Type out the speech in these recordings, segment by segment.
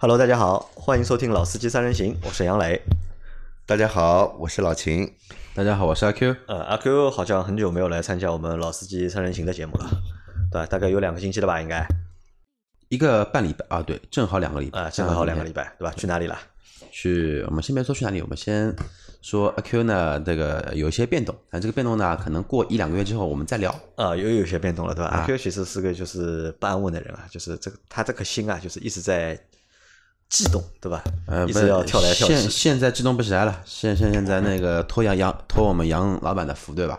Hello，大家好，欢迎收听《老司机三人行》，我是杨磊。大家好，我是老秦。大家好，我是阿 Q。呃，阿 Q 好像很久没有来参加我们《老司机三人行》的节目了，对吧？大概有两个星期了吧，应该。一个半礼拜啊，对，正好两个礼拜啊，正好两个礼拜，对吧？去哪里了？去，我们先别说去哪里，我们先说阿 Q 呢，这个有一些变动，但这个变动呢，可能过一两个月之后我们再聊。啊，又有些变动了，对吧？阿 Q 其实是个就是不安稳的人啊，就是这个他这颗心啊，就是一直在。悸动，对吧？呃，一直要跳来跳去。现现在激动不起来了，现现现在那个托杨杨托我们杨老板的福，对吧？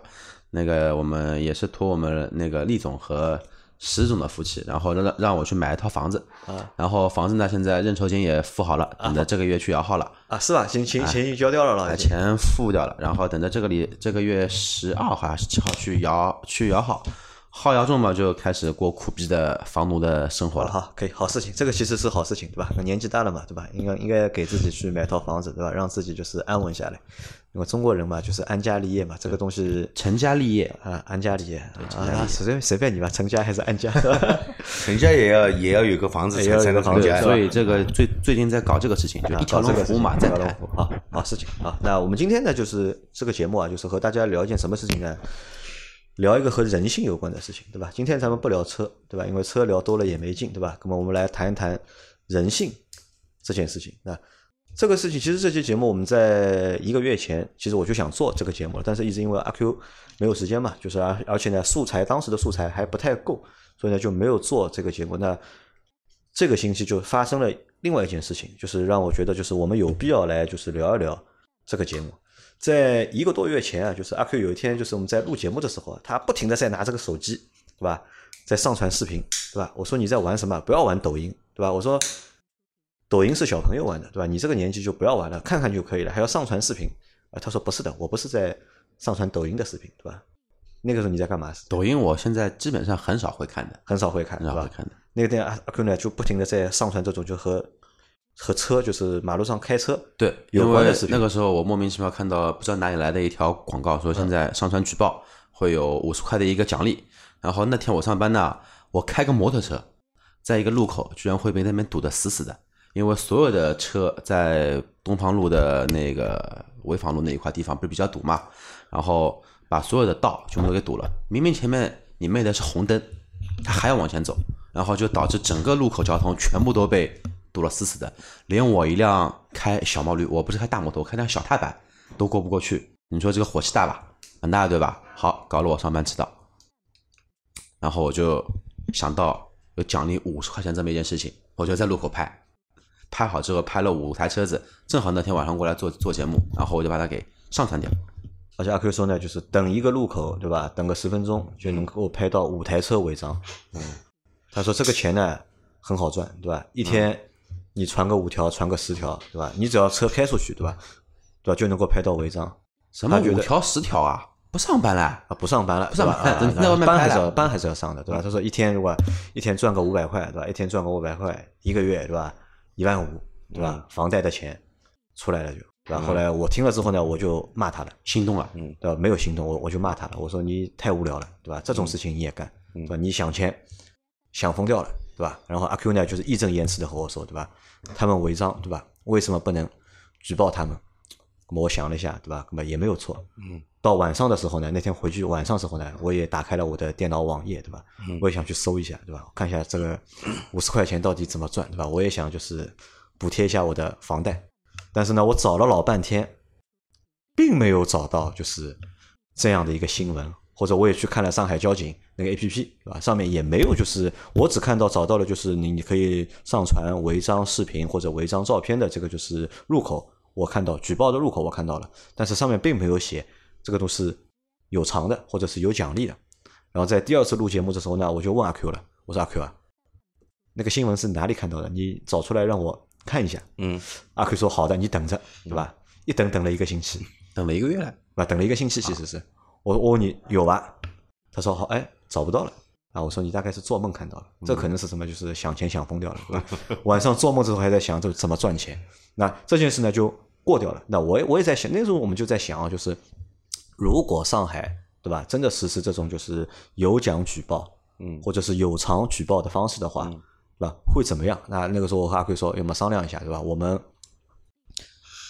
那个我们也是托我们那个厉总和石总的福气，然后让让我去买一套房子啊。然后房子呢，现在认筹金也付好了，等着这个月去摇号了啊。是吧？钱钱钱已经交掉了了，钱付掉了，然后等着这个里这个月十二号还是七号去摇去摇号。号摇中嘛，就开始过苦逼的房奴的生活了。好，可以，好事情，这个其实是好事情，对吧？年纪大了嘛，对吧？应该应该给自己去买套房子，对吧？让自己就是安稳下来。因为中国人嘛，就是安家立业嘛，这个东西成家立业啊，安家立业啊，随便随便你吧，成家还是安家？成家也要也要有个房子，也要有个房子。所以这个最最近在搞这个事情，就一条龙服务嘛，在谈。好，好事情啊。那我们今天呢，就是这个节目啊，就是和大家聊一件什么事情呢？聊一个和人性有关的事情，对吧？今天咱们不聊车，对吧？因为车聊多了也没劲，对吧？那么我们来谈一谈人性这件事情。那这个事情其实这期节目我们在一个月前，其实我就想做这个节目了，但是一直因为阿 Q 没有时间嘛，就是而而且呢素材当时的素材还不太够，所以呢就没有做这个节目。那这个星期就发生了另外一件事情，就是让我觉得就是我们有必要来就是聊一聊这个节目。在一个多月前啊，就是阿 Q 有一天，就是我们在录节目的时候，他不停的在拿这个手机，对吧，在上传视频，对吧？我说你在玩什么？不要玩抖音，对吧？我说抖音是小朋友玩的，对吧？你这个年纪就不要玩了，看看就可以了，还要上传视频啊？他说不是的，我不是在上传抖音的视频，对吧？那个时候你在干嘛？抖音我现在基本上很少会看的，很少会看，很少会看的。那个天阿阿 Q 呢，就不停的在上传这种就和。和车就是马路上开车对有关的视频。那个时候我莫名其妙看到不知道哪里来的一条广告，说现在上传举报会有五十块的一个奖励。然后那天我上班呢，我开个摩托车，在一个路口居然会被那边堵得死死的，因为所有的车在东方路的那个潍坊路那一块地方不是比较堵嘛，然后把所有的道全部都给堵了。明明前面你妹的是红灯，他还要往前走，然后就导致整个路口交通全部都被。堵了死死的，连我一辆开小毛驴，我不是开大摩托，我开辆小踏板都过不过去。你说这个火气大吧？很大，对吧？好，搞了我上班迟到，然后我就想到有奖励五十块钱这么一件事情，我就在路口拍，拍好之后拍了五台车子，正好那天晚上过来做做节目，然后我就把它给上传掉。而且阿 Q 说呢，就是等一个路口，对吧？等个十分钟就能够拍到五台车违章。嗯，他说这个钱呢很好赚，对吧？一天。你传个五条，传个十条，对吧？你只要车开出去，对吧？对吧？就能够拍到违章。什么五条十条啊？不上班了啊？不上班了，不上班。那班还是要班还是要上的，对吧？他说一天如果一天赚个五百块，对吧？一天赚个五百块，一个月对吧？一万五，对吧？房贷的钱出来了就，对吧？后来我听了之后呢，我就骂他了，心动了，嗯，对吧？没有心动，我我就骂他了，我说你太无聊了，对吧？这种事情你也干，对吧？你想钱想疯掉了，对吧？然后阿 Q 呢就是义正言辞的和我说，对吧？他们违章，对吧？为什么不能举报他们？那么我想了一下，对吧？那么也没有错。嗯。到晚上的时候呢，那天回去晚上时候呢，我也打开了我的电脑网页，对吧？嗯。我也想去搜一下，对吧？看一下这个五十块钱到底怎么赚，对吧？我也想就是补贴一下我的房贷，但是呢，我找了老半天，并没有找到就是这样的一个新闻。或者我也去看了上海交警那个 A P P，对吧？上面也没有，就是我只看到找到了，就是你你可以上传违章视频或者违章照片的这个就是入口，我看到举报的入口我看到了，但是上面并没有写这个都是有偿的或者是有奖励的。然后在第二次录节目的时候呢，我就问阿 Q 了，我说阿 Q 啊，那个新闻是哪里看到的？你找出来让我看一下。嗯，阿 Q 说好的，你等着，对吧？一等等了一个星期，等了一个月了，对吧？等了一个星期，其实是。我我问你有吧？他说好，哎，找不到了啊！我说你大概是做梦看到了，这可能是什么？就是想钱想疯掉了，对吧？晚上做梦之后还在想这怎么赚钱。那这件事呢就过掉了。那我也我也在想，那时候我们就在想啊，就是如果上海对吧，真的实施这种就是有奖举报，嗯，或者是有偿举报的方式的话，对吧？会怎么样？那那个时候我和阿奎说，要么商量一下，对吧？我们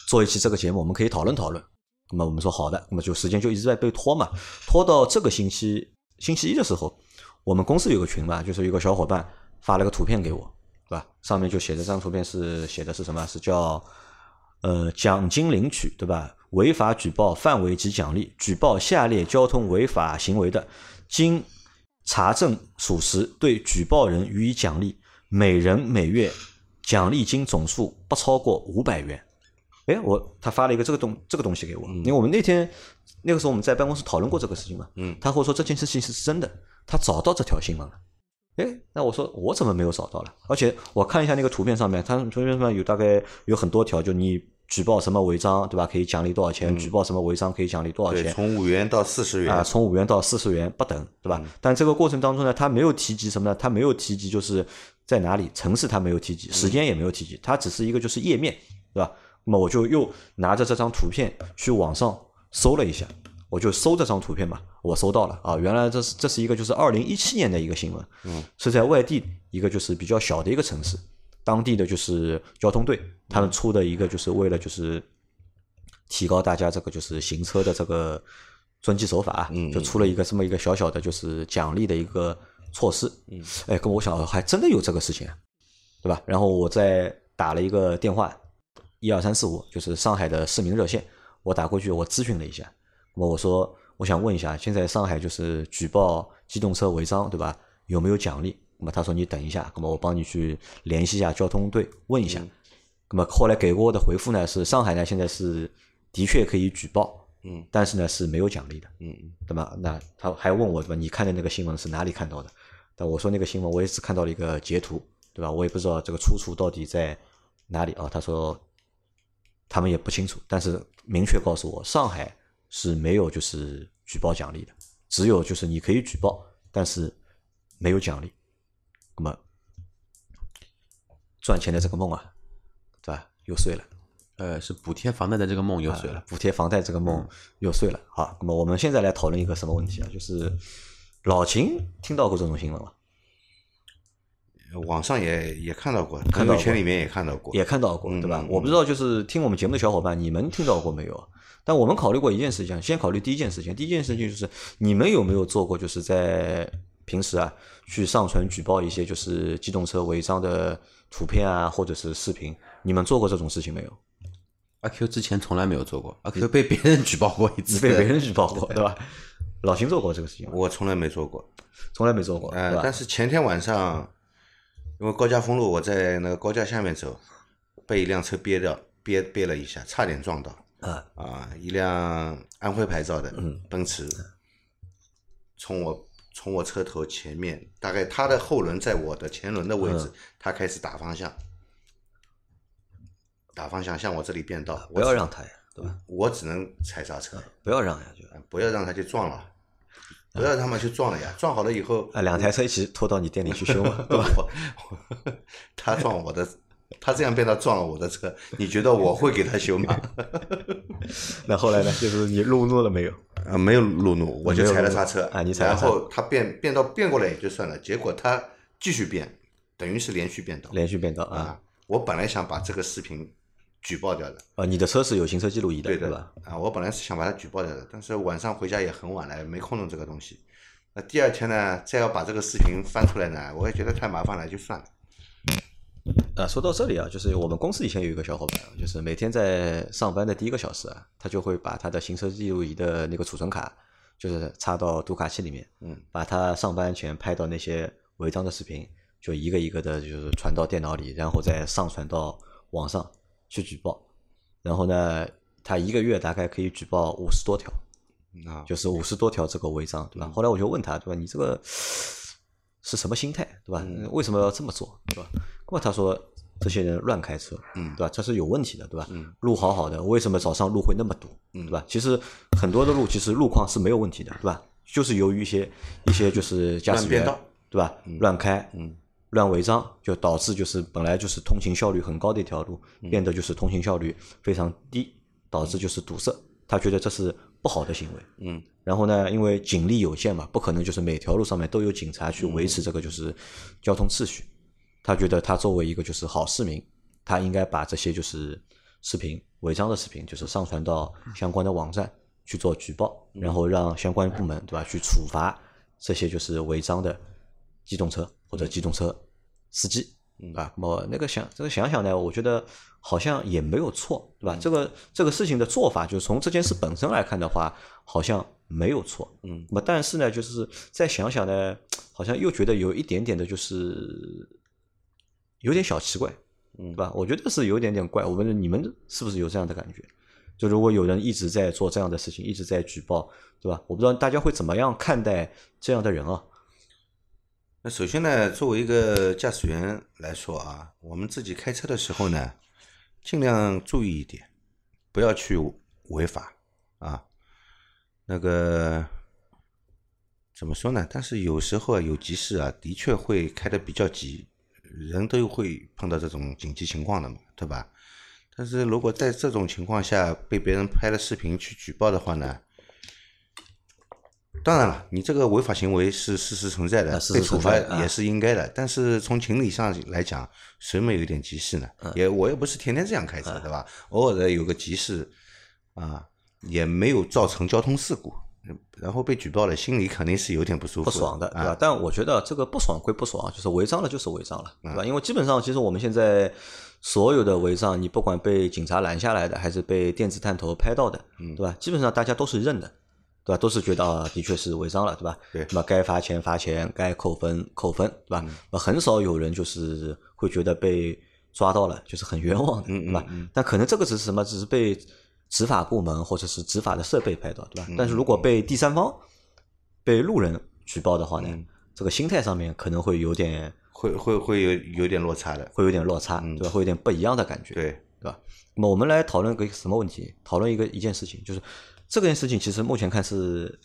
做一期这个节目，我们可以讨论讨论。那么我们说好的，那么就时间就一直在被拖嘛，拖到这个星期星期一的时候，我们公司有个群嘛，就是有个小伙伴发了个图片给我，对吧？上面就写的这张图片是写的是什么？是叫呃奖金领取，对吧？违法举报范围及奖励，举报下列交通违法行为的，经查证属实，对举报人予以奖励，每人每月奖励金总数不超过五百元。哎，我他发了一个这个东这个东西给我，因为我们那天那个时候我们在办公室讨论过这个事情嘛，嗯他会说这件事情是真的，他找到这条新闻了。哎，那我说我怎么没有找到了？而且我看一下那个图片上面，它图片上面有大概有很多条，就你举报什么违章，对吧？可以奖励多少钱？举报什么违章可以奖励多少对，钱？从五元到四十元啊，元，从五元到四十元不等，对吧？但这个过程当中呢，他没有提及什么呢？他没有提及就是在哪里，城市他没有提及，时间也没有提及，它只是一个就是页面，对吧？那么我就又拿着这张图片去网上搜了一下，我就搜这张图片嘛，我搜到了啊，原来这是这是一个就是二零一七年的一个新闻，嗯，是在外地一个就是比较小的一个城市，当地的就是交通队他们出的一个就是为了就是提高大家这个就是行车的这个遵纪守法，嗯就出了一个这么一个小小的就是奖励的一个措施。嗯，哎，跟我想还真的有这个事情啊，对吧？然后我再打了一个电话，一二三四五，就是上海的市民热线，我打过去，我咨询了一下。那么我说，我想问一下，现在上海就是举报机动车违章，对吧？有没有奖励？那么他说你等一下，那么我帮你去联系一下交通队，问一下。那么后来给过我的回复呢是，上海呢现在是的确可以举报，嗯但是呢是没有奖励的，嗯对吧？那他还问我对吧？你看的那个新闻是哪里看到的？但我说那个新闻我也只看到了一个截图，对吧？我也不知道这个出处到底在哪里啊？他说他们也不清楚，但是明确告诉我，上海是没有就是举报奖励的，只有就是你可以举报，但是没有奖励。那么赚钱的这个梦啊，对吧？又碎了。呃，是补贴房贷的这个梦又碎了。啊补贴房贷这个梦又碎了。好，那么我们现在来讨论一个什么问题啊？就是老秦听到过这种新闻吗？网上也也看到过，看到过朋友圈里面也看到过，也看到过，嗯对吧？嗯我不知道，就是听我们节目的小伙伴，你们听到过没有？但我们考虑过一件事情，先考虑第一件事情。第一件事情就是你们有没有做过，就是在平时啊去上传举报一些就是机动车违章的图片啊，或者是视频？你们做过这种事情没有？阿 Q 之前从来没有做过，阿 Q 被别人举报过一次，被别人举报过，对吧？老秦做过这个事情，我从来没做过。从来没做过，呃对，吧？但是前天晚上，因为高架封路，我在那个高架下面走，被一辆车憋掉，憋憋了一下，差点撞到。啊啊，一辆安徽牌照的嗯奔驰，从我从我车头前面，大概它的后轮在我的前轮的位置，嗯它开始打方向，打方向向我这里变道，不要让他呀，对吧？我只能踩刹车，不要让呀，就不要让他去撞了，不要让他们去撞了呀，撞好了以后，啊，两台车一起拖到你店里去修嘛，对吧？他撞我的，他这样变道撞了我的车，你觉得我会给他修吗？那后来呢？就是你路怒了没有？啊，没有路怒，我就踩了刹车啊你踩然后他变变道变过来也就算了，结果他继续变，等于是连续变道连续变道啊啊！我本来想把这个视频举报掉的，啊！你的车是有行车记录仪的，对吧？啊，我本来是想把它举报掉的，但是晚上回家也很晚了，没空弄这个东西。那第二天呢，再要把这个视频翻出来呢，我也觉得太麻烦了，就算了。啊，说到这里啊，就是我们公司以前有一个小伙伴，就是每天在上班的第一个小时啊，他就会把他的行车记录仪的那个储存卡，就是插到读卡器里面，嗯，把他上班前拍到那些违章的视频，就一个一个的，就是传到电脑里，然后再上传到网上去举报。然后呢，他一个月大概可以举报五十多条，啊，就是五十多条这个违章，对吧？后来我就问他，对吧？你这个是什么心态，对吧？为什么要这么做，对吧？那么他说，这些人乱开车，嗯对吧？这是有问题的，对吧？嗯路好好的，为什么早上路会那么堵，嗯对吧？其实很多的路其实路况是没有问题的，对吧？就是由于一些一些就是驾驶员对吧？乱开，嗯乱违章，就导致就是本来就是通行效率很高的一条路，嗯变得就是通行效率非常低，导致就是堵塞。他觉得这是不好的行为。嗯然后呢，因为警力有限嘛，不可能就是每条路上面都有警察去维持这个就是交通秩序。他觉得他作为一个就是好市民，他应该把这些就是视频违章的视频，就是上传到相关的网站去做举报，然后让相关部门对吧去处罚这些就是违章的机动车或者机动车司机。啊，我那个想这个想想呢，我觉得好像也没有错，对吧？这个这个事情的做法，就是从这件事本身来看的话，好像没有错。嗯，那么但是呢，就是再想想呢，好像又觉得有一点点的，就是有点小奇怪，嗯对吧？我觉得是有点点怪。我问你们是不是有这样的感觉？就如果有人一直在做这样的事情，一直在举报，对吧？我不知道大家会怎么样看待这样的人啊？那首先呢，作为一个驾驶员来说啊，我们自己开车的时候呢，尽量注意一点，不要去违法啊。那个怎么说呢？但是有时候啊，有急事啊，的确会开的比较急，人都会碰到这种紧急情况的嘛，对吧？但是如果在这种情况下被别人拍了视频去举报的话呢，当然了，你这个违法行为是事实存在的，啊被处罚也是应该的。但是从情理上来讲，谁没有一点急事呢？嗯也我也不是天天这样开车，对吧？偶尔的有个急事啊，也没有造成交通事故，然后被举报了，心里肯定是有点不舒服不爽的，对吧？啊。但我觉得这个不爽归不爽，就是违章了就是违章了，对嗯吧？因为基本上其实我们现在所有的违章，你不管被警察拦下来的，还是被电子探头拍到的，嗯对吧？基本上大家都是认的，对吧？都是觉得啊，的确是违章了，对吧？对那么该罚钱罚钱，该扣分扣分，对吧？那很少有人就是会觉得被抓到了就是很冤枉的，对吧？但可能这个只是什么？只是被执法部门或者是执法的设备拍到，对吧？但是如果被第三方、被路人举报的话呢，这个心态上面可能会有点会会会有有点落差的，会有点落差，对吧？会有点不一样的感觉，对，对吧？那么我们来讨论个什么问题？讨论一个一件事情，就是这件事情其实目前看是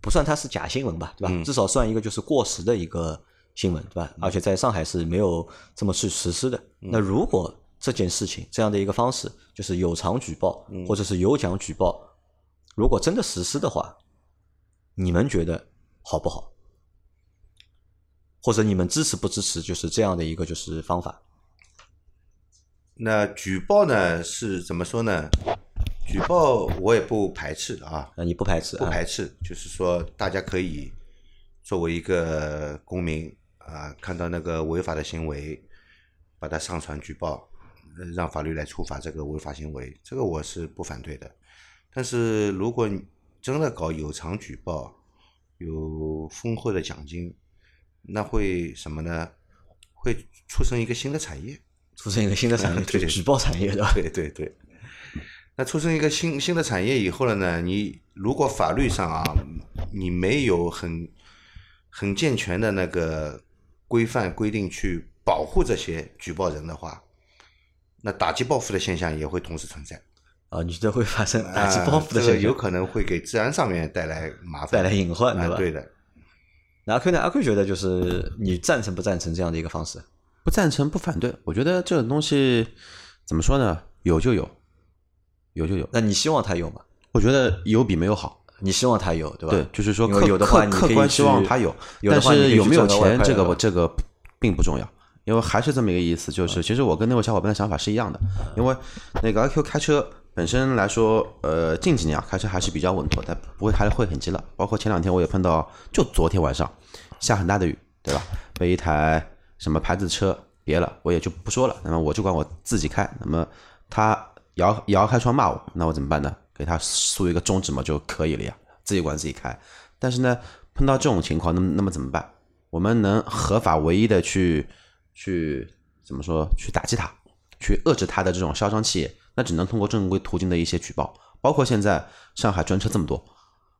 不算它是假新闻吧，对吧？至少算一个就是过时的一个新闻，对吧？而且在上海是没有这么去实施的。那如果这件事情这样的一个方式，就是有偿举报或者是有奖举报，如果真的实施的话，你们觉得好不好？或者你们支持不支持就是这样的一个就是方法？那举报呢是怎么说呢？举报我也不排斥啊，啊，你不排斥？不啊排斥，就是说大家可以作为一个公民啊，看到那个违法的行为，把它上传举报，呃让法律来处罚这个违法行为，这个我是不反对的。但是如果你真的搞有偿举报，有丰厚的奖金，那会什么呢？会出生一个新的产业。出生一个新的产业，对就是举报产业，对吧？对对对。那出生一个新新的产业以后了呢，你如果法律上啊，你没有很很健全的那个规范规定去保护这些举报人的话，那打击报复的现象也会同时存在。啊，你觉得会发生打击报复的啊这个现象，有可能会给治安上面带来麻烦，带来隐患，对吧？啊对的，那阿 Q 呢？阿 Q 觉得就是你赞成不赞成这样的一个方式？不赞成不反对，我觉得这种东西怎么说呢？有就有，有就有。那你希望他有吗？我觉得有比没有好。你希望他有，对吧？对，就是说客客客观希望去他有，有但是有没有钱，这个这个并不重要，因为还是这么一个意思，就是其实我跟那位小伙伴的想法是一样的，因为那个阿 Q 开车本身来说，呃，近几年啊开车还是比较稳妥，但不会还会很急了。包括前两天我也碰到，就昨天晚上下很大的雨，对吧？被一台什么牌子车别了，我也就不说了，那么我就管我自己开，那么他摇摇开窗骂我，那我怎么办呢？给他竖一个中指嘛就可以了呀，自己管自己开。但是呢，碰到这种情况，那么那么怎么办？我们能合法唯一的去去怎么说？去打击他，去遏制他的这种嚣张气焰，那只能通过正规途径的一些举报，包括现在上海专车这么多，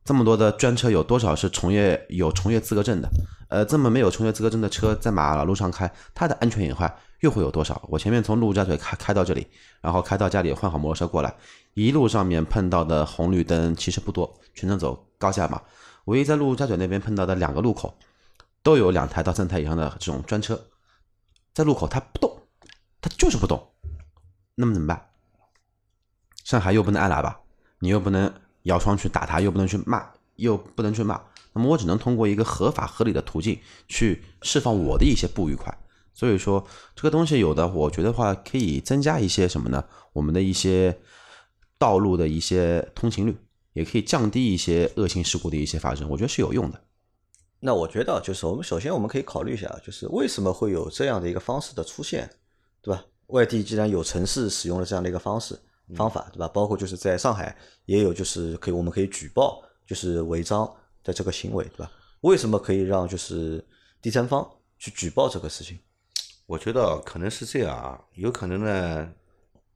这么多的专车有多少是从业有从业资格证的？呃，这么没有从业资格证的车在马路上开，它的安全隐患又会有多少？我前面从陆家嘴开开到这里，然后开到家里换好摩托车过来，一路上面碰到的红绿灯其实不多，全程走高架嘛。唯一在陆家嘴那边碰到的两个路口，都有两台到三台以上的这种专车，在路口它不动，它就是不动，那么怎么办？上海又不能按喇叭，你又不能摇窗去打他，又不能去骂，又不能去骂，那么我只能通过一个合法合理的途径去释放我的一些不愉快。所以说这个东西有的，我觉得话可以增加一些什么呢？我们的一些道路的一些通行率，也可以降低一些恶性事故的一些发生，我觉得是有用的。那我觉得就是我们首先我们可以考虑一下，就是为什么会有这样的一个方式的出现，对吧？外地既然有城市使用了这样的一个方式方法，对吧？包括就是在上海也有，就是可以我们可以举报就是违章的这个行为，对吧？为什么可以让就是第三方去举报这个事情？我觉得可能是这样啊，有可能呢，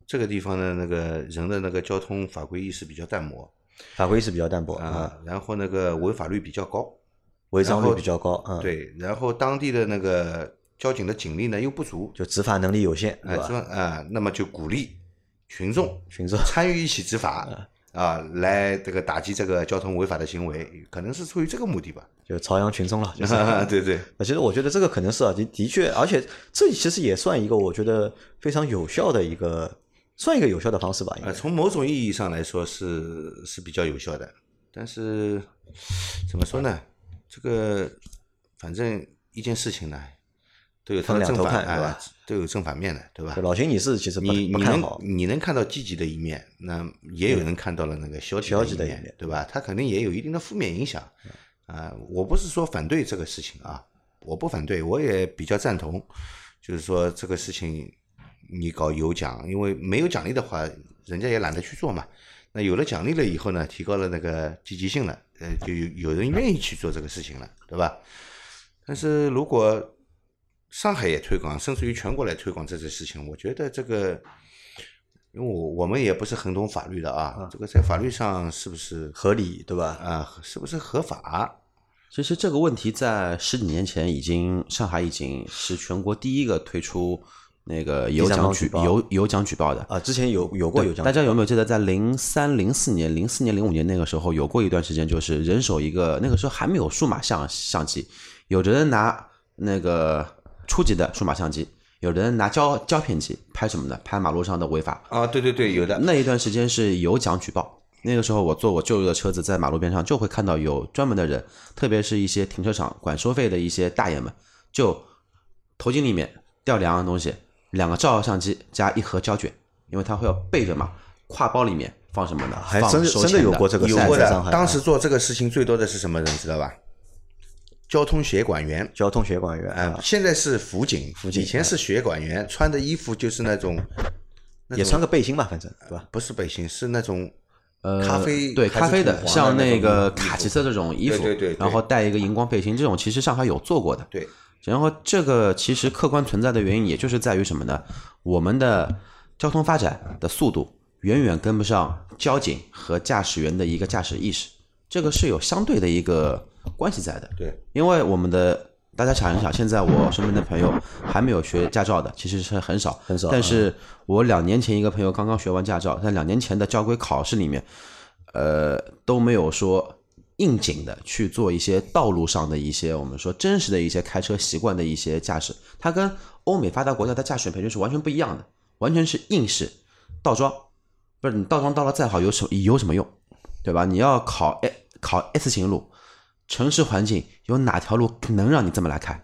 这个地方的那个人的那个交通法规意识比较淡薄，法规意识比较淡薄啊，然后那个违法率比较高，违章率比较高，嗯，对，然后当地的那个交警的警力呢又不足，就执法能力有限，哎，对吧？啊，那么就鼓励群众群众参与一起执法 啊，来这个打击这个交通违法的行为，可能是出于这个目的吧。就朝阳群众了，就是。对对，其实我觉得这个可能是啊，的的确，而且这其实也算一个我觉得非常有效的一个，算一个有效的方式吧。呃，从某种意义上来说是是比较有效的，但是怎么说呢？这个反正一件事情呢，都有它的分两头正反看对吧啊，都有正反面的，对吧？老秦，你是其实你你能你能看到积极的一面，那也有人看到了那个消极消极的一面对吧？它肯定也有一定的负面影响。啊，我不是说反对这个事情啊，我不反对，我也比较赞同，就是说这个事情你搞有奖，因为没有奖励的话，人家也懒得去做嘛。那有了奖励了以后呢，提高了那个积极性了，呃，就有有人愿意去做这个事情了，对吧？但是如果上海也推广，甚至于全国来推广这件事情，我觉得这个，因为我我们也不是很懂法律的啊，这个在法律上是不是合理对吧？啊，是不是合法？其实这个问题在十几年前已经，上海已经是全国第一个推出那个有奖举报有有奖举报的。啊，之前有有过有这样，大家有没有记得，在零三、零四年、零四年、零五年那个时候，有过一段时间，就是人手一个，那个时候还没有数码相相机，有的人拿那个初级的数码相机，有的人拿胶胶片机拍什么的，拍马路上的违法。啊，对对对，有的。那一段时间是有奖举报。那个时候我坐我舅舅的车子在马路边上，就会看到有专门的人，特别是一些停车场管收费的一些大爷们，就头巾里面掉两样东西，两个照相相机加一盒胶卷，因为他会要备着嘛，挎包里面放什么的？还真的真的有过这个有过的当时做这个事情最多的是什么人知道吧？交通协管员。交通协管员啊啊，，现在是辅警，辅警以前是协管员，穿的衣服就是那种，那种也穿个背心吧，反正对吧？不是背心，是那种呃，咖啡对咖啡的，像那个卡其色这种衣服，对对对对然后带一个荧光背心，这种其实上海有做过的。对，然后这个其实客观存在的原因，也就是在于什么呢？我们的交通发展的速度远远跟不上交警和驾驶员的一个驾驶意识，这个是有相对的一个关系在的。对，因为我们的大家想一想，现在我身边的朋友还没有学驾照的，其实是很少，很少但是我两年前一个朋友刚刚学完驾照，在两年前的交规考试里面，呃，都没有说应景的去做一些道路上的一些我们说真实的一些开车习惯的一些驾驶，它跟欧美发达国家的驾驶培训是完全不一样的，完全是应试倒装，不是你倒装倒了再好有什么有什么用，对吧？你要考 A 考 S 型路，城市环境有哪条路能让你这么来开？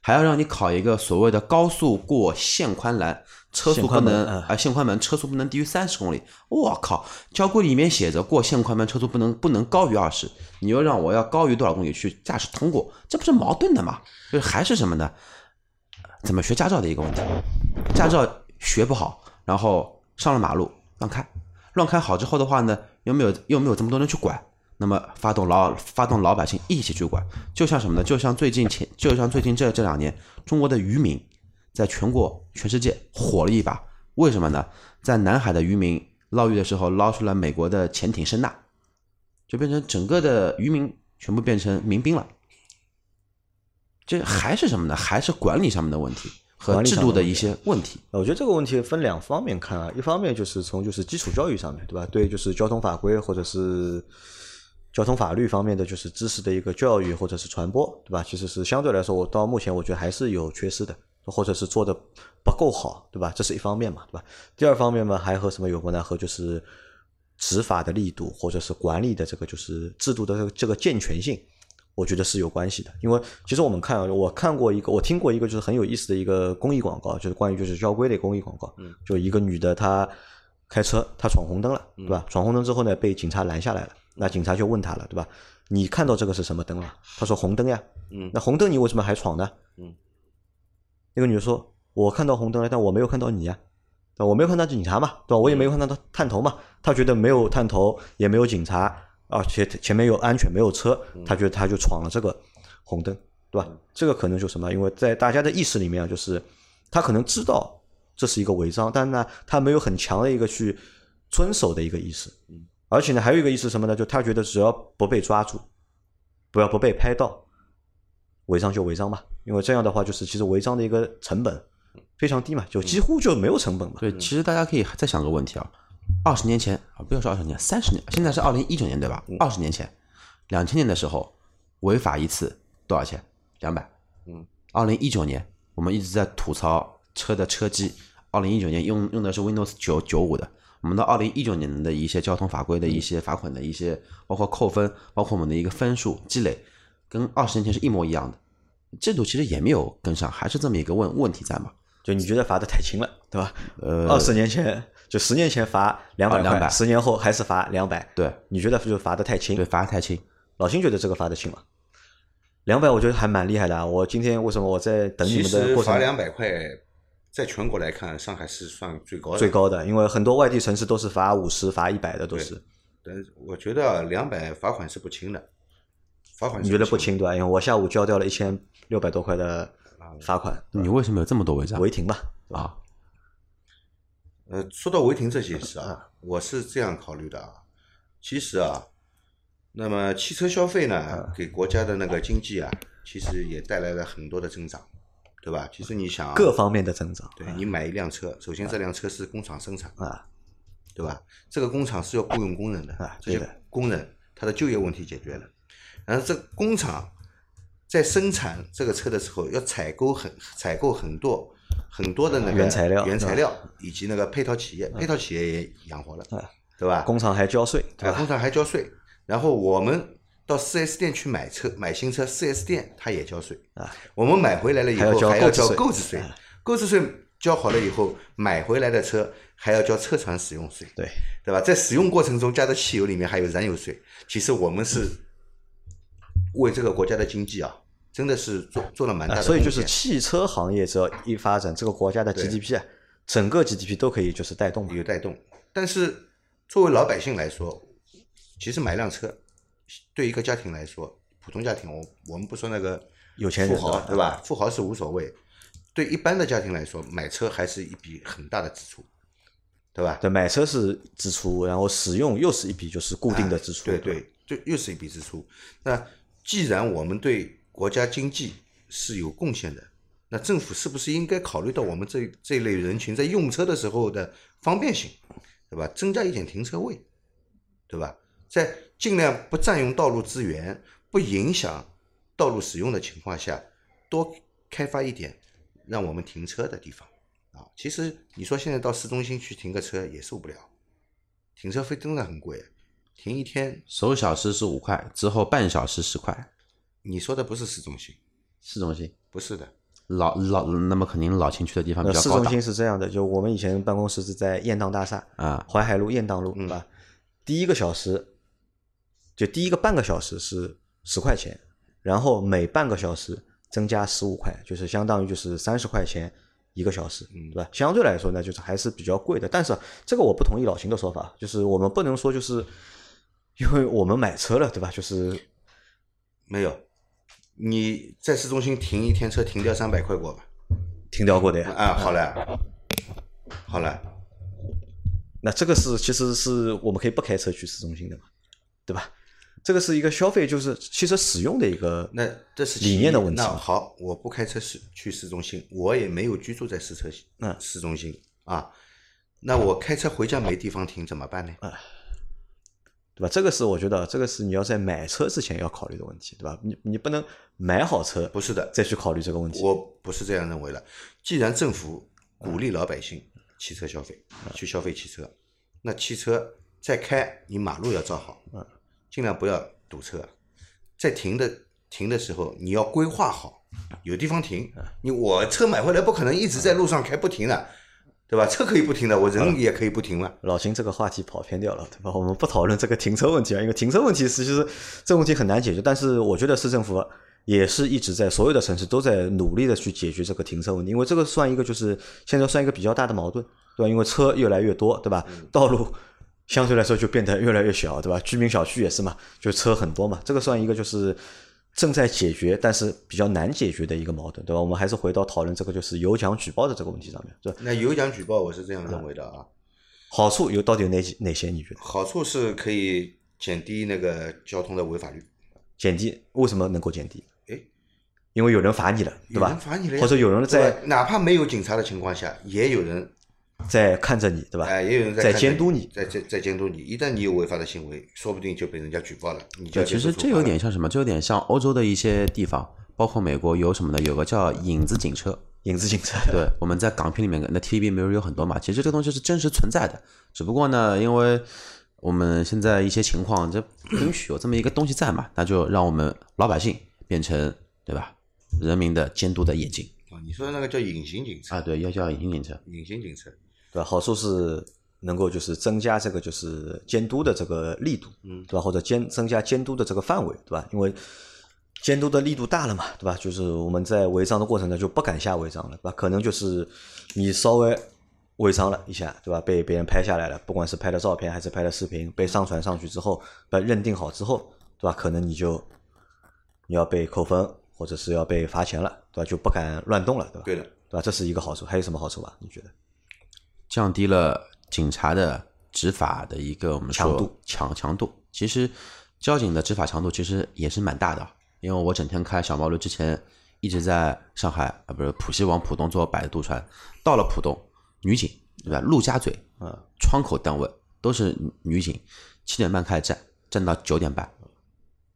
还要让你考一个所谓的高速过限宽栏，车速不能嗯啊限宽门车速不能低于三十公里。我靠，交规里面写着过限宽门车速不能不能高于二十，你又让我要高于多少公里去驾驶通过，这不是矛盾的吗？就是还是什么呢？怎么学驾照的一个问题，驾照学不好，然后上了马路乱开，乱开好之后的话呢，又没有又没有这么多人去管，那么发动老发动老百姓一起去管，就像什么呢？就像最近前就像最近这这两年，中国的渔民在全国全世界火了一把，为什么呢？在南海的渔民捞鱼的时候捞出了美国的潜艇声呐，就变成整个的渔民全部变成民兵了。这还是什么呢？还是管理上面的问题和制度的一些问题。我觉得这个问题分两方面看啊，一方面就是从就是基础教育上面，对吧？对，就是交通法规或者是交通法律方面的就是知识的一个教育或者是传播，对吧？其实是相对来说，我到目前我觉得还是有缺失的，或者是做的不够好，对吧？这是一方面嘛，对吧？第二方面嘛，还和什么有关呢？和就是执法的力度或者是管理的这个就是制度的这个这个健全性。我觉得是有关系的。因为其实我们看，我看过一个，我听过一个就是很有意思的一个公益广告，就是关于就是交规的公益广告。嗯，就一个女的她开车，她闯红灯了，对吧？闯红灯之后呢，被警察拦下来了。那警察就问他了，对吧？你看到这个是什么灯了？他说红灯呀。嗯，那红灯你为什么还闯呢？嗯，那个女的说，我看到红灯了，但我没有看到你呀。我没有看到警察嘛，对吧？我也没有看到他探头嘛。他觉得没有探头，也没有警察，而且前面有安全，没有车，他觉得他就闯了这个红灯，对吧？这个可能就什么？因为在大家的意识里面，就是他可能知道这是一个违章，但呢，他没有很强的一个去遵守的一个意识。而且呢，还有一个意思什么呢？就他觉得只要不被抓住，不要不被拍到，违章就违章嘛。因为这样的话，就是其实违章的一个成本。非常低嘛，就几乎就没有成本嘛。对，其实大家可以再想个问题啊，二十年前啊，不要说二十年，三十年，现在是二零一九年对吧？二十年前，两千年的时候，违法一次多少钱？两百。嗯。二零一九年，我们一直在吐槽车的车机，二零一九年用用的是 Windows 九九五的，我们的二零一九年的一些交通法规的一些罚款的一些，包括扣分，包括我们的一个分数积累，跟二十年前是一模一样的，制度其实也没有跟上，还是这么一个问问题在嘛？就你觉得罚的太轻了，对吧？呃，二十年前就十年前罚两百块，十年后还是罚两百。对，你觉得就罚的太轻？对，罚的太轻。老辛觉得这个罚的轻吗？两百我觉得还蛮厉害的。我今天为什么我在等你们的过程？罚两百块，在全国来看，上海是算最高的。最高的，因为很多外地城市都是罚五十、罚一百的，都是。但是我觉得两百罚款是不轻的，罚款你觉得不轻对吧？因为我下午交掉了一千六百多块的。罚款，你为什么有这么多违章？违停吧，啊，呃，说到违停这些事啊，我是这样考虑的啊，其实啊，那么汽车消费呢，给国家的那个经济啊，其实也带来了很多的增长，对吧？其实你想各方面的增长，对你买一辆车，首先这辆车是工厂生产啊，对吧？这个工厂是要雇佣工人的啊，这些工人他的就业问题解决了，然后这工厂。在生产这个车的时候，要采购很采购很多很多的那个原材料，原材料以及那个配套企业，配套企业也养活了，对吧？工厂还交税，对工厂还交税。然后我们到四 S 店去买车，买新车，四 S 店它也交税啊。我们买回来了以后还要交购置税，购置税交好了以后，买回来的车还要交车船使用税，对对吧？在使用过程中加的汽油里面还有燃油税。其实我们是。为这个国家的经济啊，真的是做做了蛮大的。所以就是汽车行业只要一发展，这个国家的 GDP 啊，整个 GDP 都可以就是带动，有带动。但是作为老百姓来说，其实买辆车对一个家庭来说，普通家庭，我我们不说那个有钱人富豪对吧？富豪是无所谓，对一般的家庭来说，买车还是一笔很大的支出，对吧？对，买车是支出，然后使用又是一笔就是固定的支出，对对，就又是一笔支出。那既然我们对国家经济是有贡献的，那政府是不是应该考虑到我们这这类人群在用车的时候的方便性，对吧？增加一点停车位，对吧？在尽量不占用道路资源、不影响道路使用的情况下，多开发一点让我们停车的地方啊。其实你说现在到市中心去停个车也受不了，停车费真的很贵。停一天，首小时是五块，之后半小时十块。你说的不是市中心，市中心不是的，老老那么肯定老城区的地方比较市中心是这样的，就我们以前办公室是在雁荡大厦啊，淮海路雁荡路，对吧？第一个小时，就第一个半个小时是十块钱，然后每半个小时增加十五块，就是相当于就是三十块钱。一个小时，对吧？相对来说呢，就是还是比较贵的。但是这个我不同意老秦的说法，就是我们不能说就是因为我们买车了，对吧？就是没有你在市中心停一天车停掉三百块过吧？停掉过的呀。啊，好嘞，好嘞，那这个是其实是我们可以不开车去市中心的嘛，对吧？这个是一个消费，就是汽车使用的一个那这是理念的问题。那好，我不开车市去市中心，我也没有居住在市车嗯市中心啊。那我开车回家没地方停怎么办呢？啊，对吧？这个是我觉得，这个是你要在买车之前要考虑的问题，对吧？你你不能买好车不是的再去考虑这个问题。我不是这样认为的。既然政府鼓励老百姓汽车消费，去消费汽车，那汽车再开，你马路要造好。尽量不要堵车，在停的停的时候你要规划好，有地方停。你我车买回来不可能一直在路上开不停的，对吧？车可以不停的，我人也可以不停嘛。老秦这个话题跑偏掉了，对吧？我们不讨论这个停车问题啊，因为停车问题其实这个问题很难解决。但是我觉得市政府也是一直在所有的城市都在努力的去解决这个停车问题，因为这个算一个就是现在算一个比较大的矛盾，对吧？因为车越来越多，对吧？道路相对来说就变得越来越小，对吧？居民小区也是嘛，就车很多嘛，这个算一个就是正在解决，但是比较难解决的一个矛盾，对吧？我们还是回到讨论这个就是有奖举报的这个问题上面，对吧？那有奖举报我是这样认为的啊，好处有到底有哪几哪些？你觉得？好处是可以减低那个交通的违法率，减低为什么能够减低？诶因为有人罚你了，对有吧？人罚你了，或者有人在哪怕没有警察的情况下，也有人在看着你，对吧？哎，也有人在监督你在在在监督你。一旦你有违法的行为，说不定就被人家举报了，你就对，其实这有点像什么？这有点像欧洲的一些地方，包括美国有什么呢？有个叫影子警车。影子警车，对，我们在港片里面，那 TVB 没有有很多嘛。其实这个东西是真实存在的，只不过呢，因为我们现在一些情况，这不允许有这么一个东西在嘛，那就让我们老百姓变成对吧？人民的监督的眼睛啊，你说的那个叫隐形警车，啊，对，要叫隐形警车。隐形警车，对吧？好处是能够就是增加这个就是监督的这个力度，嗯，对吧？或者监增加监督的这个范围，对吧？因为监督的力度大了嘛，对吧？就是我们在违章的过程中，就不敢下违章了，对吧？可能就是你稍微违章了一下，对吧？被别人拍下来了，不管是拍的照片还是拍的视频，被上传上去之后，被认定好之后，对吧？可能你就你要被扣分，或者是要被罚钱了，对吧？就不敢乱动了，对吧？对的，对吧？这是一个好处，还有什么好处吧？你觉得？降低了警察的执法的一个我们说强度强强度。其实交警的执法强度其实也是蛮大的，因为我整天开小毛驴之前一直在上海啊，不是浦西往浦东坐摆渡船，到了浦东，女警对吧？陆家嘴嗯，窗口单位都是女女警，七点半开始站，站到九点半，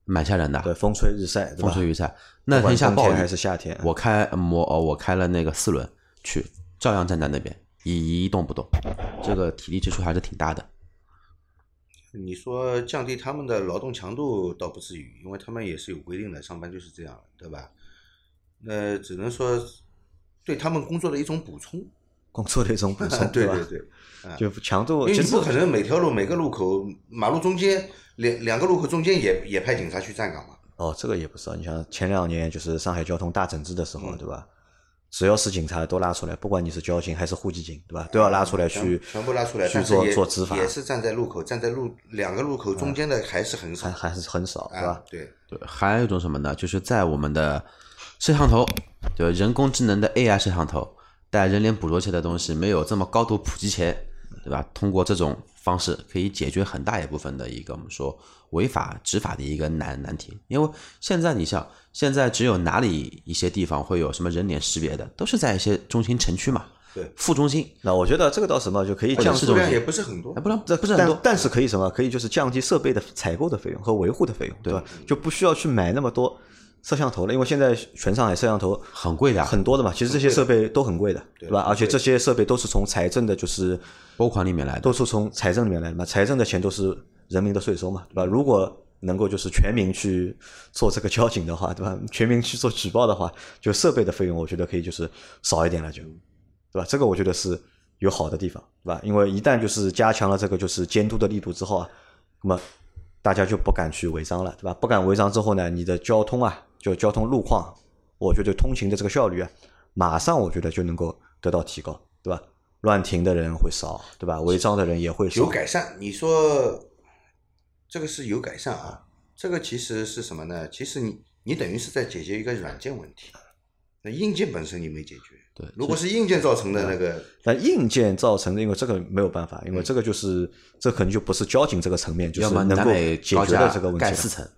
蛮吓人的。对，风吹日晒，风吹日晒，那天下暴雨还是夏天，我开我哦，我开了那个四轮去，照样站在那边一一动不动，这个体力支出还是挺大的。你说降低他们的劳动强度倒不至于，因为他们也是有规定的，上班就是这样，对吧？那只能说对他们工作的一种补充。工作的一种补充，吧？对对对，啊就强度，其实因为你不可能每条路每个路口马路中间两两个路口中间也也派警察去站岗嘛。哦，这个也不是啊。你像前两年就是上海交通大整治的时嗯候，对吧？只要是警察都拉出来，不管你是交警还是户籍警，对吧？都要拉出来去全全部拉出来，去做做执法，也是站在路口，站在路两个路口中间的还是很少还，还是很少，对啊吧？，对，对，还有一种什么呢？就是在我们的摄像头，对人工智能的 AI 摄像头带人脸捕捉器的东西没有这么高度普及前，对吧？通过这种方式可以解决很大一部分的一个我们说违法执法的一个难难题。因为现在你像现在只有哪里一些地方会有什么人脸识别的，都是在一些中心城区嘛，对，副中心，那我觉得这个倒什么就可以降低数量也不是很多哎，，不能这不是很多，但但是可以什么？可以就是降低设备的采购的费用和维护的费用，对吧？就不需要去买那么多摄像头了，因为现在全上海摄像头很贵的，很多的嘛，其实这些设备都很贵的，对吧？而且这些设备都是从财政的，就是拨款里面来的。都是从财政里面来的嘛，财政的钱都是人民的税收嘛，对吧？如果能够就是全民去做这个交警的话，对吧？全民去做举报的话，就设备的费用，我觉得可以就是少一点了就，对吧？这个我觉得是有好的地方，对吧？因为一旦就是加强了这个就是监督的力度之后啊，那么大家就不敢去违章了，对吧？不敢违章之后呢，你的交通啊，就交通路况，我觉得通勤的这个效率啊，马上我觉得就能够得到提高，对吧？乱停的人会少，对吧？违章的人也会少有。改善。你说这个是有改善啊？这个其实是什么呢？其实你你等于是在解决一个软件问题，那硬件本身你没解决。对如果是硬件造成的那个，那硬件造成的，因为这个没有办法，因为这个就是这可能就不是交警这个层面，就要是能够解决的这个问题了。盖四层，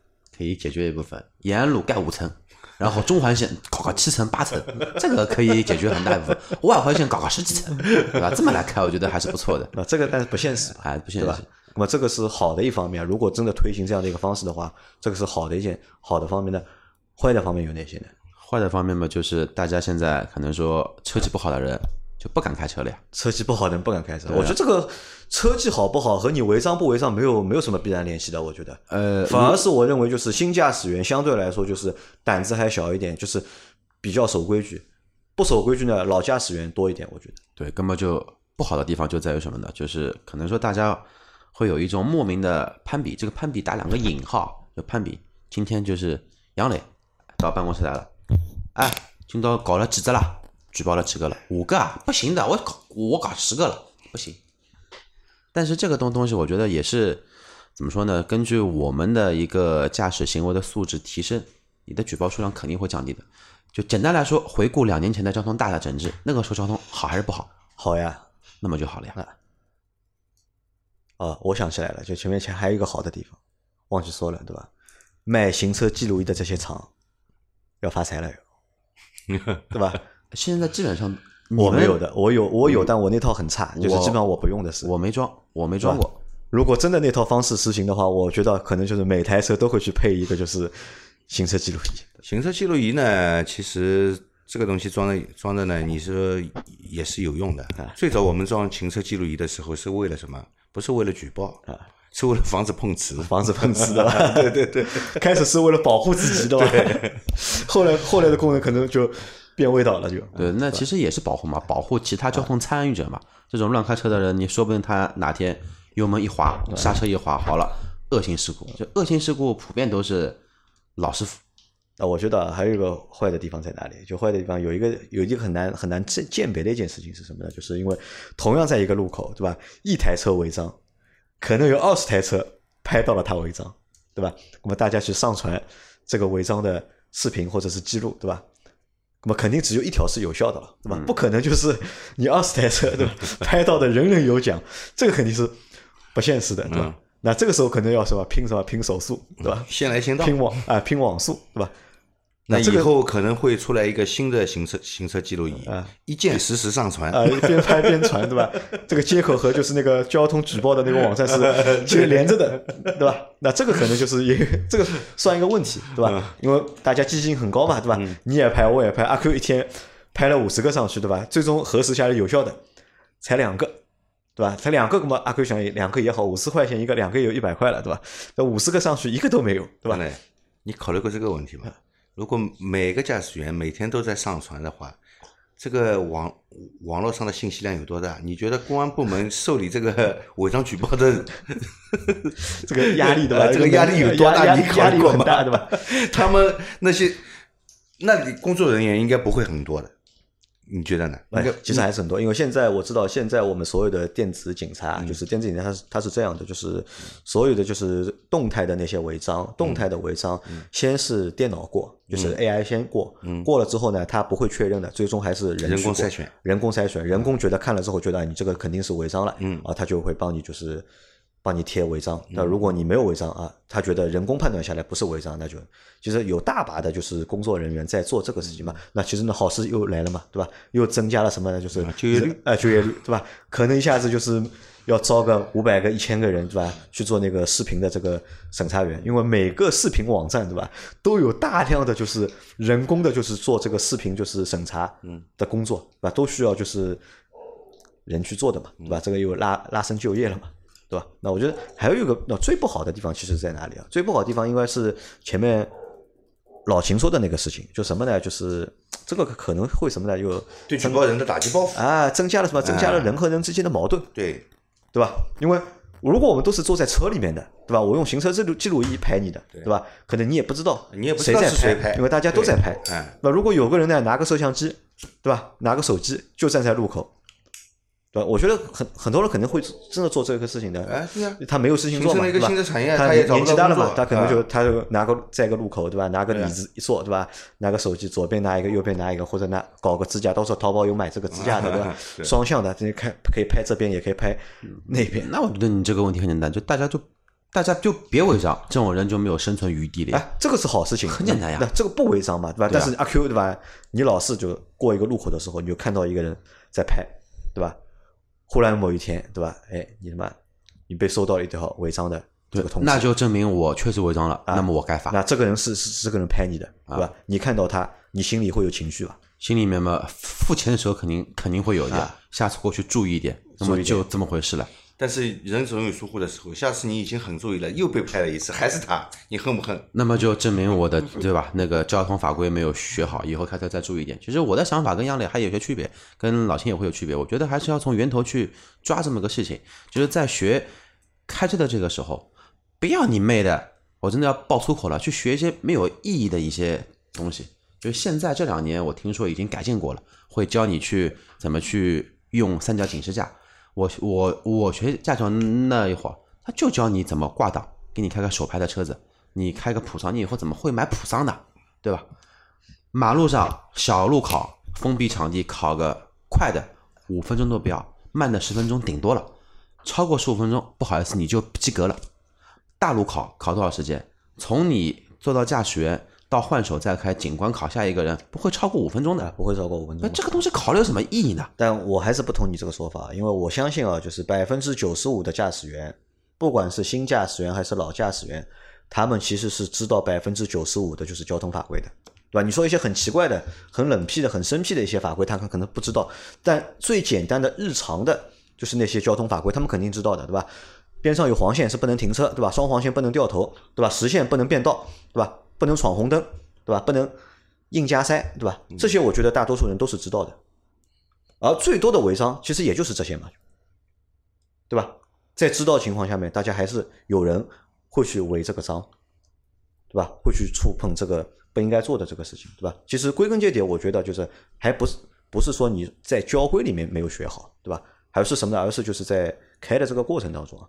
可以解决一部分；延安路盖五层，然后中环线搞个七层八层，这个可以解决很大一部分。外环线搞个十几层，对吧？这么来看，我觉得还是不错的。那，这个但是不现实，哎，不现实。？那么这个是好的一方面，如果真的推行这样的一个方式的话，这个是好的一件好的方面的。坏的方面有哪些呢？坏的方面嘛，就是大家现在可能说车技不好的人就不敢开车了呀。车技不好的人不敢开车。我觉得这个车技好不好和你违章不违章没有没有什么必然联系的。我觉得，呃，反而是我认为就是新驾驶员相对来说就是胆子还小一点，就是比较守规矩。不守规矩呢，老驾驶员多一点。我觉得，对，根本就不好的地方就在于什么呢？就是可能说大家会有一种莫名的攀比，这个攀比打两个引号，就攀比。今天就是杨磊到办公室来了，哎，今朝搞了几只了？举报了几个了？五个啊，不行的，我搞我搞十个了，不行。但是这个东东西，我觉得也是怎么说呢？根据我们的一个驾驶行为的素质提升，你的举报数量肯定会降低的。就简单来说，回顾两年前的交通大的整治，那个时候交通好还是不好？好呀，那么就好了呀。哦，我想起来了，就前面前还有一个好的地方，忘记说了，对吧？卖行车记录仪的这些厂要发财了，对吧？现在基本上我没有的，我有我有，但我那套很差，就是基本上我不用的是。我没装，我没装过。如果真的那套方式实行的话，我觉得可能就是每台车都会去配一个就是行车记录仪。行车记录仪呢，其实这个东西装的装的呢，你说也是有用的。最早我们装行车记录仪的时候是为了什么？不是为了举报啊。是为了防止碰瓷，防止碰瓷的 吧？对对对，开始是为了保护自己的吧？后来后来的功能可能就变味道了，就对。那其实也是保护嘛，保护其他交通参与者嘛。这种乱开车的人，你说不定他哪天油门一滑，刹车一滑，好了，恶性事故。就恶性事故普遍都是老师傅。那我觉得还有一个坏的地方在哪里？就坏的地方有一个有一个很难很难鉴鉴别的一件事情是什么呢？就是因为同样在一个路口，对吧？一台车违章。可能有二十台车拍到了他违章，对吧？那么大家去上传这个违章的视频或者是记录，对吧？那么肯定只有一条是有效的了，对吧？不可能就是 你二十台车对吧？拍到的人人有奖，这个肯定是不现实的，对吧？那这个时候可能要什么拼什么拼手速，对吧？先来先到，拼网啊，拼网速，对吧？那以后可能会出来一个新的行车行车记录仪啊，一键实时上传啊，边拍边传，对吧？这个接口和就是那个交通举报的那个网站是 接连着的，对吧？那这个可能就是也 这个算一个问题，对吧？因为大家积极性很高嘛，对吧？你也拍，我也拍，阿 Q 一天拍了五十个上去，对吧？最终核实下来有效的才两个，对吧？才两个，那么阿 Q 想两个也好，五十块钱一个，两个有一百块了，对吧？那五十个上去一个都没有，对吧？你考虑过这个问题吗？如果每个驾驶员每天都在上传的话，这个网网络上的信息量有多大？你觉得公安部门受理这个 违章举报的 这个压力对吧？这个压力有多大？你压力很大对吧？他们那些那里工作人员应该不会很多的。你觉得呢？哎，其实还是很多，因为现在我知道，现在我们所有的电子警察，就是电子警察，它是它是这样的，就是所有的就是动态的那些违章，动态的违章，先是电脑过，就是 AI 先过，过了之后呢，它不会确认的，最终还是人人工筛选，人工筛选，人工觉得看了之后觉得你这个肯定是违章了，啊，他就会帮你就是。帮你贴违章，那如果你没有违章啊，他觉得人工判断下来不是违章，那就其实有大把的就是工作人员在做这个事情嘛。那其实呢，好事又来了嘛，对吧？又增加了什么呢？就是就业率，哎，就业率，对吧？可能一下子就是要招个五百个、一千个人，对吧？去做那个视频的这个审查员，因为每个视频网站，对吧，都有大量的就是人工的，就是做这个视频就是审查的工作，对吧？都需要就是人去做的嘛，对吧？这个又拉拉升就业了嘛。对吧？那我觉得还有一个，那最不好的地方其实在哪里啊？最不好的地方应该是前面老秦说的那个事情，就什么呢？就是这个可能会什么呢？就对举报人的打击报复啊，增加了什么？增加了人和人之间的矛盾，对对吧？因为如果我们都是坐在车里面的，对吧？我用行车记录记录仪拍你的，对吧？可能你也不知道，你也不知道是谁拍，因为大家都在拍。那如果有个人呢，拿个摄像机，对吧？拿个手机就站在路口。对，我觉得很很多人肯定会真的做这个事情的。哎，对呀，他没有事情做嘛，对吧？他年纪大了嘛，他可能就他就拿个在一个路口，对吧？拿个椅子一坐，对吧？拿个手机，左边拿一个，右边拿一个，或者拿搞个支架，到时候淘宝有买这个支架的，对吧？双向的，直接看可以拍这边，也可以拍那边。那我觉得你这个问题很简单，就大家就大家就别违章，这种人就没有生存余地了。哎，这个是好事情，很简单呀。那这个不违章嘛，对吧？但是阿 Q 对吧？你老是就过一个路口的时候，你就看到一个人在拍，对吧？忽然某一天，对吧？哎，你他妈，你被收到了一条违章的这个通知，那就证明我确实违章了，那么我该罚。那这个人是是这个人拍你的，对吧？你看到他，你心里会有情绪吧？心里面嘛，付钱的时候肯定肯定会有的，下次过去注意一点，那么就这么回事了。但是人总有疏忽的时候，下次你已经很注意了，又被拍了一次，还是他，你恨不恨？那么就证明我的对吧？那个交通法规没有学好，以后开车再注意点。其实我的想法跟杨磊还有些区别，跟老秦也会有区别。我觉得还是要从源头去抓这么个事情，就是在学开车的这个时候，不要你妹的，我真的要爆粗口了，去学一些没有意义的一些东西。就是现在这两年，我听说已经改进过了，会教你去怎么去用三角警示架。我我我学驾校那一会儿，他就教你怎么挂档，给你开个手排的车子，你开个普桑，你以后怎么会买普桑的，对吧？马路上小路考，封闭场地考个快的五分钟都不要，慢的十分钟顶多了，超过十五分钟，不好意思你就不及格了。大路考考多少时间？从你做到驾驶员。到换手再开，警官考下一个人不会超过五分钟的，不会超过五分钟。那这个东西考虑有什么意义呢？但我还是不同意这个说法，因为我相信啊，就是百分之九十五的驾驶员，不管是新驾驶员还是老驾驶员，他们其实是知道百分之九十五的就是交通法规的，对吧？你说一些很奇怪的、很冷僻的、很生僻的一些法规，他们可能不知道。但最简单的日常的，就是那些交通法规，他们肯定知道的，对吧？边上有黄线是不能停车，对吧？双黄线不能掉头，对吧？实线不能变道，对吧？不能闯红灯。对吧？不能硬加塞，对吧？这些我觉得大多数人都是知道的，而最多的违章其实也就是这些嘛，对吧？在知道情况下面，大家还是有人会去违这个章，对吧？会去触碰这个不应该做的这个事情，对吧？其实归根结底，我觉得就是还不是不是说你在交规里面没有学好，对吧？还是什么呢？而是就是在开的这个过程当中，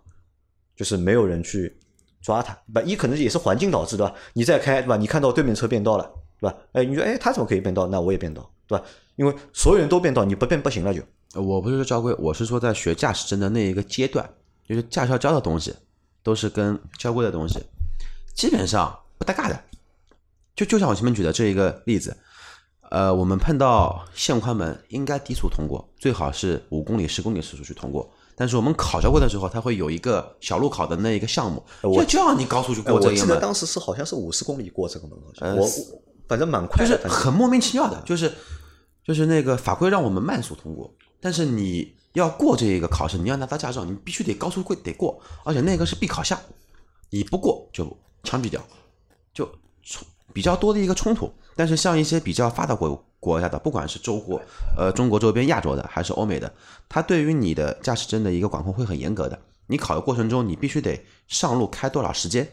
就是没有人去。抓他，不一可能也是环境导致的，你在开，对吧？你看到对面车变道了，对吧？哎，你说，哎，他怎么可以变道？那我也变道，对吧？因为所有人都变道，你不变不行了就。我不是说交规，我是说在学驾驶证的那一个阶段，就是驾校教的东西，都是跟交规的东西基本上不搭嘎的。就就像我前面举的这一个例子，呃，我们碰到限宽门，应该低速通过，最好是五公里、十公里时速去通过。但是我们考交规的时候，它会有一个小路考的那一个项目，就叫你高速去过这个门。我记得当时是好像是五十公里过这个门，我反正蛮快，就是很莫名其妙的，就是就是那个法规让我们慢速通过，但是你要过这一个考试，你要拿到驾照，你必须得高速会得过，而且那个是必考项，你不过就枪毙掉，就冲比较多的一个冲突。但是像一些比较发达国国家的，不管是周国，呃，中国周边亚洲的，还是欧美的，它对于你的驾驶证的一个管控会很严格的。你考的过程中，你必须得上路开多少时间，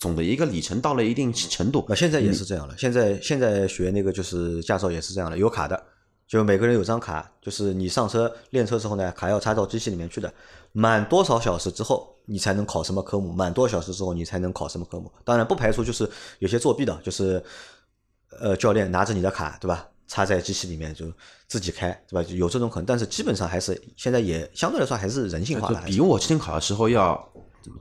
总的一个里程到了一定程度。那现在也是这样了，现在现在学那个就是驾照也是这样的，有卡的，就每个人有张卡，就是你上车练车之后呢，卡要插到机器里面去的，满多少小时之后你才能考什么科目，满多少小时之后你才能考什么科目。当然不排除就是有些作弊的，就是。呃，教练拿着你的卡，对吧？插在机器里面就自己开，对吧？有这种可能，但是基本上还是现在也相对来说还是人性化的，比我之前考的时候要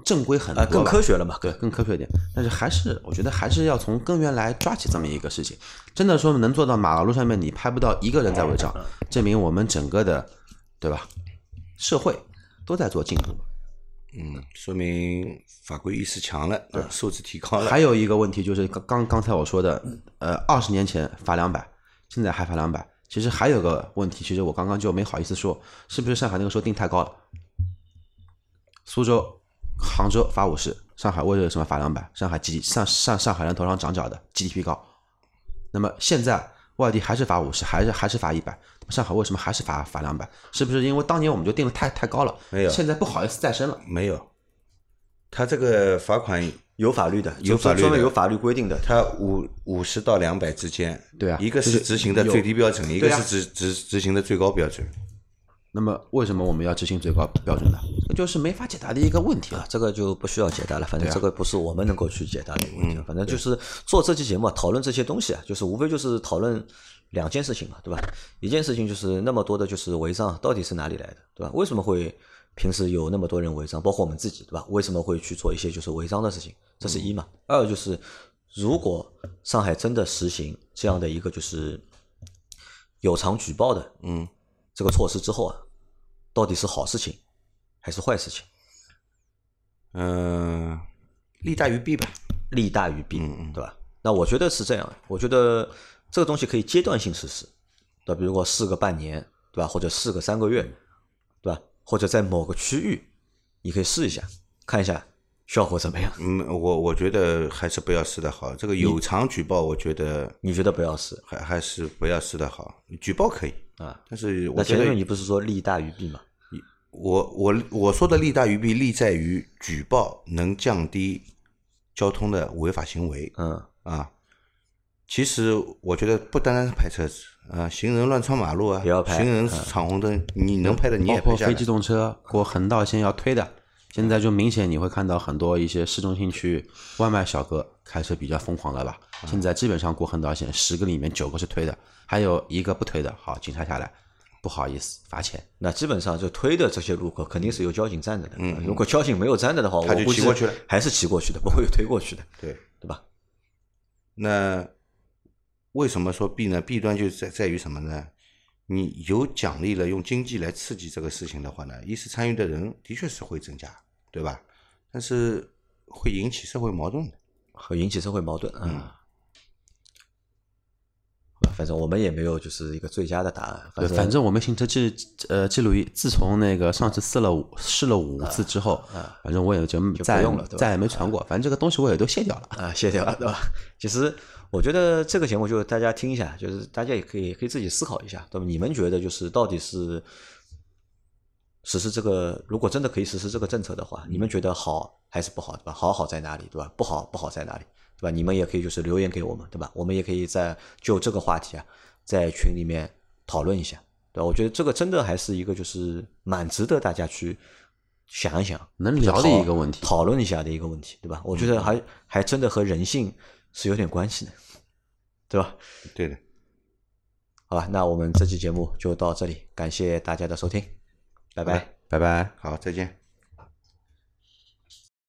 正规很多，更科学了嘛？对，更科学一点。但是还是我觉得还是要从根源来抓起这么一个事情。真的说能做到马路上面你拍不到一个人在违章，证明我们整个的，对吧？社会都在做进步。嗯，说明法规意识强了，对，素质提高了。还有一个问题就是刚刚刚才我说的，呃，二十年前罚两百，现在还罚两百。其实还有个问题，其实我刚刚就没好意思说，是不是上海那个时候定太高了？苏州、杭州罚五十，上海为什么罚两百？上海 G 上上上海人头上长角的 GDP 高，那么现在外地还是罚五十，还是还是罚一百？上海为什么还是罚罚两百？是不是因为当年我们就定的太太高了？没有，现在不好意思再升了。没有，他这个罚款有法律的，有法律的，有法律规定的。他五五十到两百之间，对啊，一个是执行的最低标准，一个是执执执行的最高标准。那么为什么我们要执行最高标准呢？这就是没法解答的一个问题啊。这个就不需要解答了，反正这个不是我们能够去解答的问题。反正就是做这期节目讨论这些东西啊，就是无非就是讨论。两件事情嘛，对吧？一件事情就是那么多的，就是违章到底是哪里来的，对吧？为什么会平时有那么多人违章，包括我们自己，对吧？为什么会去做一些就是违章的事情？这是一嘛。二就是，如果上海真的实行这样的一个就是有偿举报的，嗯，这个措施之后啊，到底是好事情还是坏事情？嗯，利大于弊吧，利大于弊，嗯对吧？那我觉得是这样，我觉得。这个东西可以阶段性实施，对吧？比如说试个半年，对吧？或者试个三个月，对吧？或者在某个区域，你可以试一下，看一下效果怎么样。嗯，我我觉得还是不要试的好。这个有偿举报，我觉得你觉得不要试还还是不要试的好。举报可以啊，但是那我觉得前面你不是说利大于弊吗？我我我说的利大于弊，利在于举报能降低交通的违法行为嗯啊。其实我觉得不单单是拍车子啊，行人乱穿马路啊，也要拍行人闯红灯，你能拍的你也拍下来包括非机。动车过横道线要推的，现在就明显你会看到很多一些市中心区域外卖小哥开车比较疯狂了吧？现在基本上过横道线，十个里面九个是推的，还有一个不推的。好，警察下来，不好意思，罚钱。那基本上就推的这些路口肯定是有交警站着的。嗯，如果交警没有站着的话，他就我估计骑过去了还是骑过去的，不会有推过去的，对，对吧？那为什么说弊呢？弊端就在在于什么呢？你有奖励了，用经济来刺激这个事情的话呢，一是参与的人的确是会增加，对吧？但是会引起社会矛盾的。会引起社会矛盾嗯啊。反正我们也没有就是一个最佳的答案。反正我们行车记呃记录仪，自从那个上次试了五试了五次之后，反正我也就再用了再也没传过。反正这个东西我也都卸掉了。啊，卸掉了，对吧？其实我觉得这个节目就大家听一下，就是大家也可以可以自己思考一下，对吧？你们觉得就是到底是实施这个，如果真的可以实施这个政策的话，你们觉得好还是不好，对吧？好好在哪里，对吧？不好不好在哪里，对吧？你们也可以就是留言给我们，对吧？我们也可以在就这个话题啊，在群里面讨论一下，对吧？我觉得这个真的还是一个就是蛮值得大家去想一想，能聊的一个问题讨论一下的一个问题，对吧？我觉得还还真的和人性是有点关系的，对吧？对的，好吧，那我们这期节目就到这里，感谢大家的收听，拜拜。拜拜。好，再见。